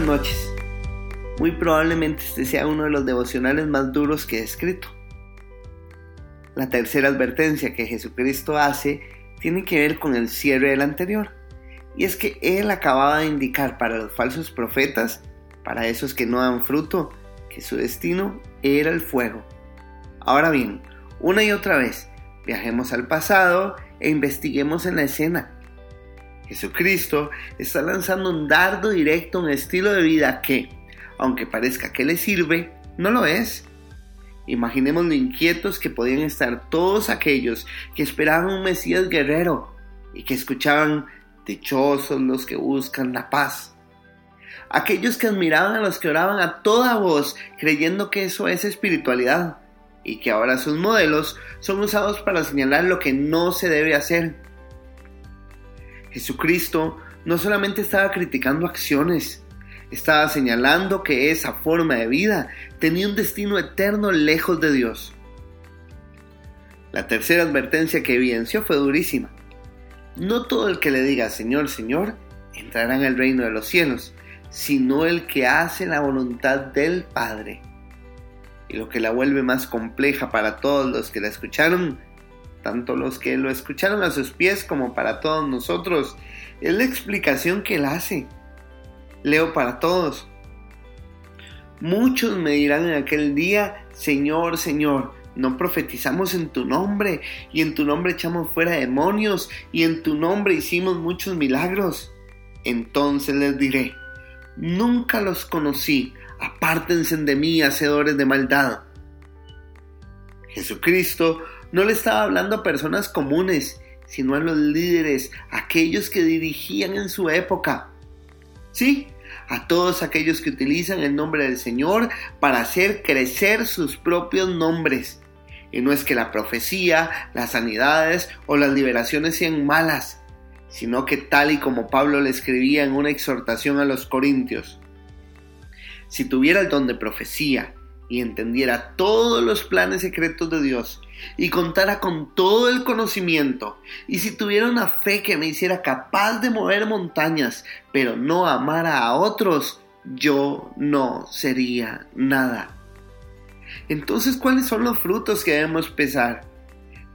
Noches. Muy probablemente este sea uno de los devocionales más duros que he escrito. La tercera advertencia que Jesucristo hace tiene que ver con el cierre del anterior. Y es que Él acababa de indicar para los falsos profetas, para esos que no dan fruto, que su destino era el fuego. Ahora bien, una y otra vez, viajemos al pasado e investiguemos en la escena. Jesucristo está lanzando un dardo directo a un estilo de vida que, aunque parezca que le sirve, no lo es. Imaginemos lo inquietos que podían estar todos aquellos que esperaban un Mesías guerrero y que escuchaban dichosos los que buscan la paz. Aquellos que admiraban a los que oraban a toda voz creyendo que eso es espiritualidad y que ahora sus modelos son usados para señalar lo que no se debe hacer. Jesucristo no solamente estaba criticando acciones, estaba señalando que esa forma de vida tenía un destino eterno lejos de Dios. La tercera advertencia que evidenció fue durísima. No todo el que le diga Señor, Señor, entrará en el reino de los cielos, sino el que hace la voluntad del Padre. Y lo que la vuelve más compleja para todos los que la escucharon, tanto los que lo escucharon a sus pies como para todos nosotros, es la explicación que él hace. Leo para todos. Muchos me dirán en aquel día, Señor, Señor, no profetizamos en tu nombre, y en tu nombre echamos fuera demonios, y en tu nombre hicimos muchos milagros. Entonces les diré, nunca los conocí, apártense de mí, hacedores de maldad. Jesucristo no le estaba hablando a personas comunes, sino a los líderes, aquellos que dirigían en su época. Sí, a todos aquellos que utilizan el nombre del Señor para hacer crecer sus propios nombres. Y no es que la profecía, las sanidades o las liberaciones sean malas, sino que tal y como Pablo le escribía en una exhortación a los corintios, si tuviera el don de profecía y entendiera todos los planes secretos de Dios y contara con todo el conocimiento, y si tuviera una fe que me hiciera capaz de mover montañas, pero no amara a otros, yo no sería nada. Entonces, ¿cuáles son los frutos que debemos pesar?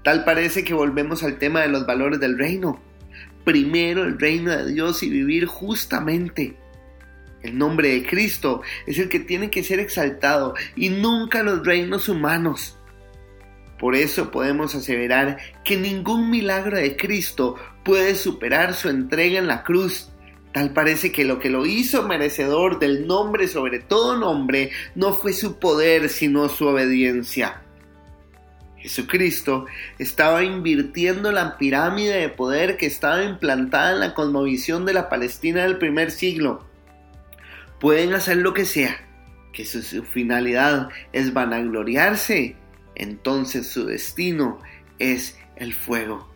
Tal parece que volvemos al tema de los valores del reino. Primero el reino de Dios y vivir justamente. El nombre de Cristo es el que tiene que ser exaltado y nunca los reinos humanos. Por eso podemos aseverar que ningún milagro de Cristo puede superar su entrega en la cruz. Tal parece que lo que lo hizo merecedor del nombre sobre todo nombre no fue su poder, sino su obediencia. Jesucristo estaba invirtiendo la pirámide de poder que estaba implantada en la cosmovisión de la Palestina del primer siglo. Pueden hacer lo que sea, que su, su finalidad es vanagloriarse entonces su destino es el fuego.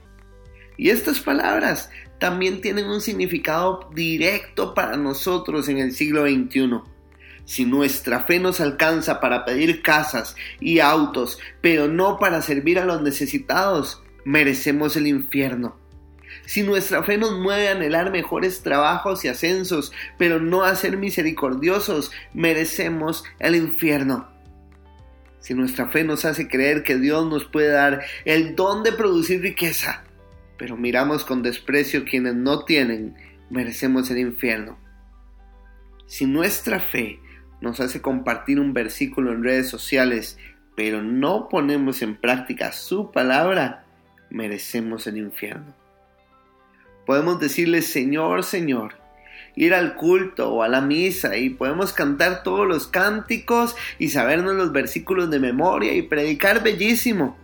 Y estas palabras también tienen un significado directo para nosotros en el siglo XXI. Si nuestra fe nos alcanza para pedir casas y autos, pero no para servir a los necesitados, merecemos el infierno. Si nuestra fe nos mueve a anhelar mejores trabajos y ascensos, pero no a ser misericordiosos, merecemos el infierno si nuestra fe nos hace creer que Dios nos puede dar el don de producir riqueza, pero miramos con desprecio quienes no tienen, merecemos el infierno. Si nuestra fe nos hace compartir un versículo en redes sociales, pero no ponemos en práctica su palabra, merecemos el infierno. Podemos decirle, Señor, Señor, ir al culto o a la misa y podemos cantar todos los cánticos y sabernos los versículos de memoria y predicar bellísimo.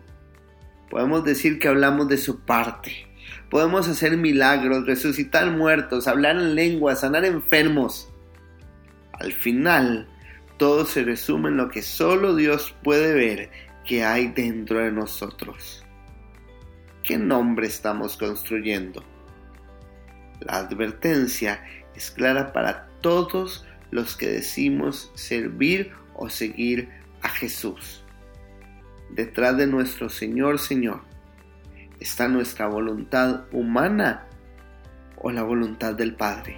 Podemos decir que hablamos de su parte. Podemos hacer milagros, resucitar muertos, hablar en lengua, sanar enfermos. Al final, todo se resume en lo que solo Dios puede ver que hay dentro de nosotros. ¿Qué nombre estamos construyendo? La advertencia es clara para todos los que decimos servir o seguir a Jesús. Detrás de nuestro Señor, Señor, está nuestra voluntad humana o la voluntad del Padre.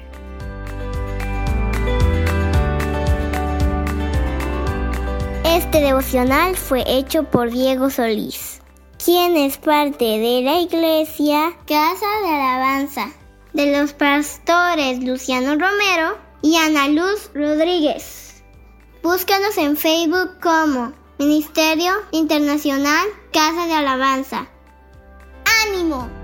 Este devocional fue hecho por Diego Solís, quien es parte de la iglesia Casa de Alabanza de los pastores Luciano Romero y Ana Luz Rodríguez. Búscanos en Facebook como Ministerio Internacional Casa de Alabanza. ¡Ánimo!